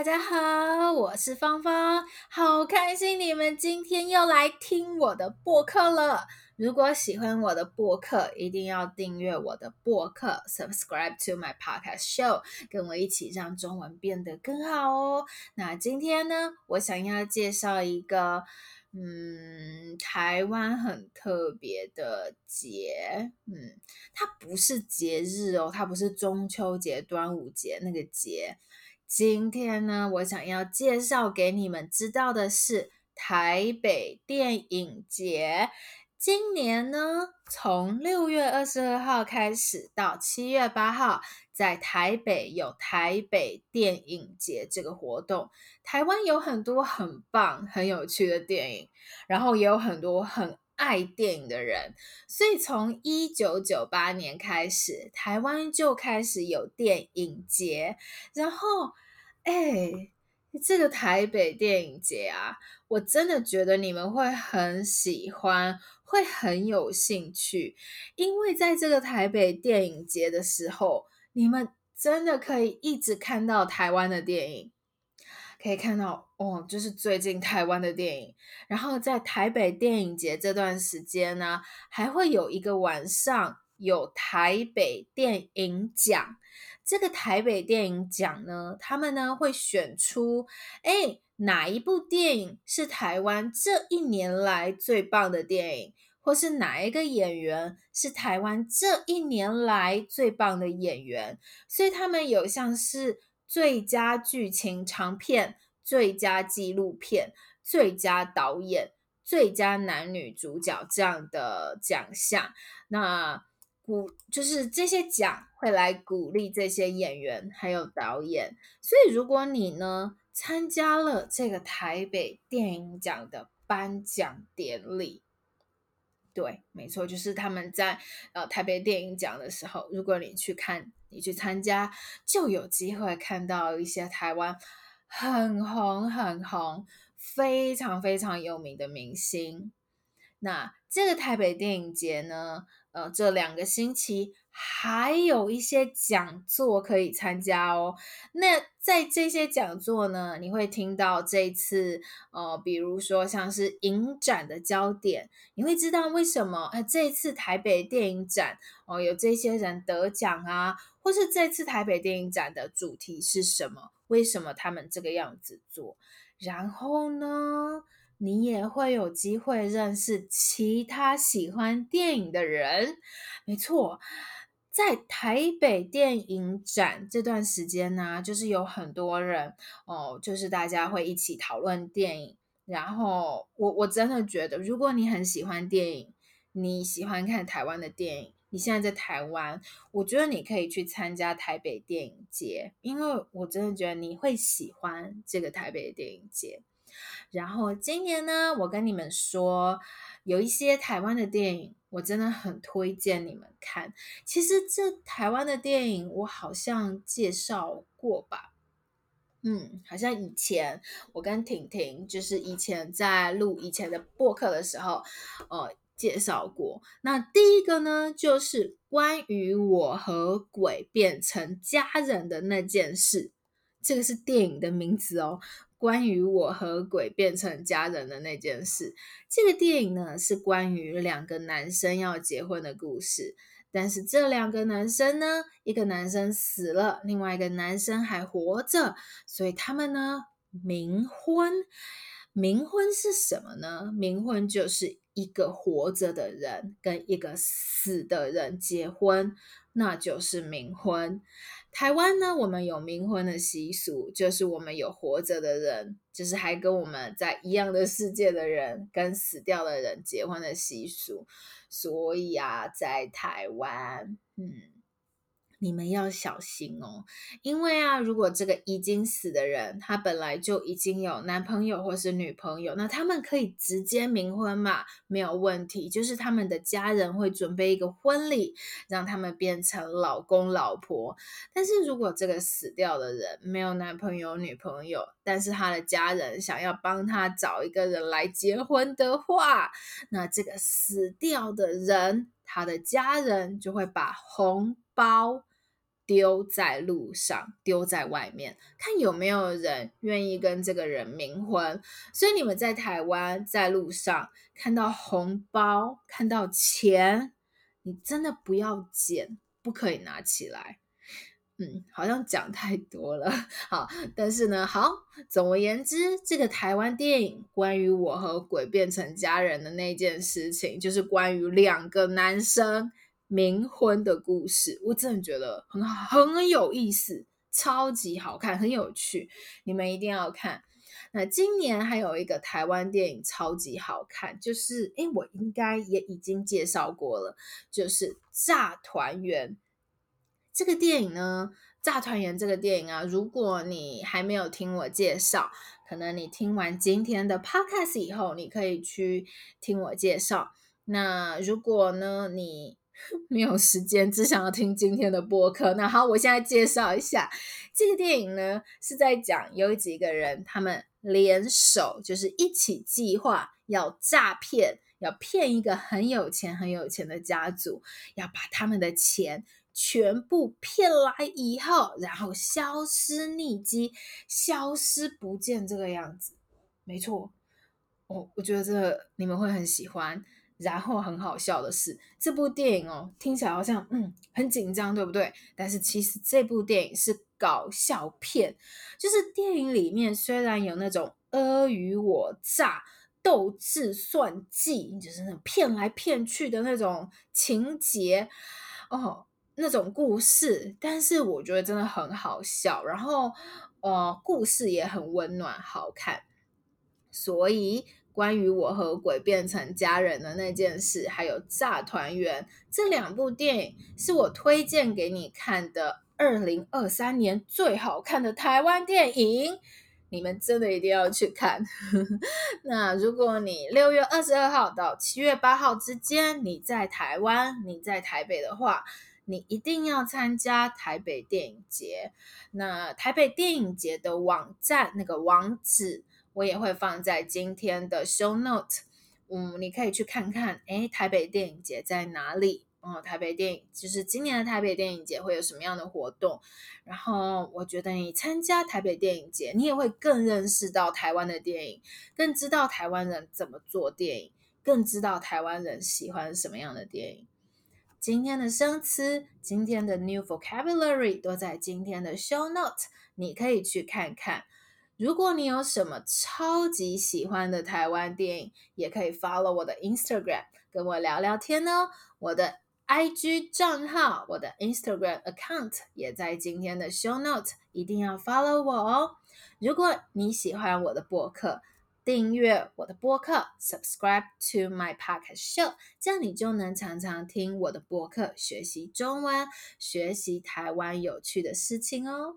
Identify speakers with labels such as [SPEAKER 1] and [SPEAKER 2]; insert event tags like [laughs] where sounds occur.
[SPEAKER 1] 大家好，我是芳芳，好开心你们今天又来听我的播客了。如果喜欢我的播客，一定要订阅我的播客，subscribe to my podcast show，跟我一起让中文变得更好哦。那今天呢，我想要介绍一个，嗯，台湾很特别的节，嗯，它不是节日哦，它不是中秋节、端午节那个节。今天呢，我想要介绍给你们知道的是台北电影节。今年呢，从六月二十二号开始到七月八号，在台北有台北电影节这个活动。台湾有很多很棒、很有趣的电影，然后也有很多很爱电影的人，所以从一九九八年开始，台湾就开始有电影节，然后。哎，这个台北电影节啊，我真的觉得你们会很喜欢，会很有兴趣，因为在这个台北电影节的时候，你们真的可以一直看到台湾的电影，可以看到哦，就是最近台湾的电影。然后在台北电影节这段时间呢，还会有一个晚上有台北电影奖。这个台北电影奖呢，他们呢会选出，哎，哪一部电影是台湾这一年来最棒的电影，或是哪一个演员是台湾这一年来最棒的演员？所以他们有像是最佳剧情长片、最佳纪录片、最佳导演、最佳男女主角这样的奖项。那鼓就是这些奖会来鼓励这些演员还有导演，所以如果你呢参加了这个台北电影奖的颁奖典礼，对，没错，就是他们在呃台北电影奖的时候，如果你去看，你去参加，就有机会看到一些台湾很红很红、非常非常有名的明星。那这个台北电影节呢，呃，这两个星期还有一些讲座可以参加哦。那在这些讲座呢，你会听到这次，呃，比如说像是影展的焦点，你会知道为什么，呃，这次台北电影展哦，有这些人得奖啊，或是这次台北电影展的主题是什么？为什么他们这个样子做？然后呢，你也会有机会认识其他喜欢电影的人。没错，在台北电影展这段时间呢，就是有很多人哦，就是大家会一起讨论电影。然后我我真的觉得，如果你很喜欢电影，你喜欢看台湾的电影，你现在在台湾，我觉得你可以去参加台北电影节，因为我真的觉得你会喜欢这个台北电影节。然后今年呢，我跟你们说，有一些台湾的电影，我真的很推荐你们看。其实这台湾的电影，我好像介绍过吧？嗯，好像以前我跟婷婷，就是以前在录以前的播客的时候，呃，介绍过。那第一个呢，就是关于我和鬼变成家人的那件事，这个是电影的名字哦。关于我和鬼变成家人的那件事，这个电影呢，是关于两个男生要结婚的故事。但是这两个男生呢，一个男生死了，另外一个男生还活着，所以他们呢冥婚。冥婚是什么呢？冥婚就是一个活着的人跟一个死的人结婚，那就是冥婚。台湾呢，我们有冥婚的习俗，就是我们有活着的人，就是还跟我们在一样的世界的人，跟死掉的人结婚的习俗。所以啊，在台湾，嗯。你们要小心哦，因为啊，如果这个已经死的人，他本来就已经有男朋友或是女朋友，那他们可以直接冥婚嘛，没有问题。就是他们的家人会准备一个婚礼，让他们变成老公老婆。但是如果这个死掉的人没有男朋友女朋友，但是他的家人想要帮他找一个人来结婚的话，那这个死掉的人，他的家人就会把红包。丢在路上，丢在外面，看有没有人愿意跟这个人冥婚。所以你们在台湾在路上看到红包，看到钱，你真的不要捡，不可以拿起来。嗯，好像讲太多了。好，但是呢，好，总而言之，这个台湾电影关于我和鬼变成家人的那件事情，就是关于两个男生冥婚的故事。我真的觉得很，很有意思，超级好看，很有趣，你们一定要看。那今年还有一个台湾电影超级好看，就是诶，我应该也已经介绍过了，就是《诈团圆》。这个电影呢，《诈团圆》这个电影啊，如果你还没有听我介绍，可能你听完今天的 podcast 以后，你可以去听我介绍。那如果呢，你 [laughs] 没有时间，只想要听今天的播客，那好，我现在介绍一下这个电影呢，是在讲有几个人，他们联手，就是一起计划要诈骗，要骗一个很有钱、很有钱的家族，要把他们的钱。全部骗来以后，然后消失匿迹，消失不见这个样子，没错，我我觉得这个你们会很喜欢。然后很好笑的是，这部电影哦，听起来好像嗯很紧张，对不对？但是其实这部电影是搞笑片，就是电影里面虽然有那种尔虞我诈、斗智算计，就是那种骗来骗去的那种情节哦。那种故事，但是我觉得真的很好笑，然后呃，故事也很温暖好看。所以关于我和鬼变成家人的那件事，还有诈团圆这两部电影，是我推荐给你看的二零二三年最好看的台湾电影，你们真的一定要去看。[laughs] 那如果你六月二十二号到七月八号之间，你在台湾，你在台北的话，你一定要参加台北电影节。那台北电影节的网站那个网址，我也会放在今天的 show note。嗯，你可以去看看，诶，台北电影节在哪里？哦，台北电影就是今年的台北电影节会有什么样的活动？然后我觉得你参加台北电影节，你也会更认识到台湾的电影，更知道台湾人怎么做电影，更知道台湾人喜欢什么样的电影。今天的生词，今天的 new vocabulary 都在今天的 show note，你可以去看看。如果你有什么超级喜欢的台湾电影，也可以 follow 我的 Instagram，跟我聊聊天哦。我的 IG 账号，我的 Instagram account 也在今天的 show note，一定要 follow 我哦。如果你喜欢我的播客，订阅我的播客，subscribe to my podcast show，这样你就能常常听我的播客，学习中文，学习台湾有趣的事情哦。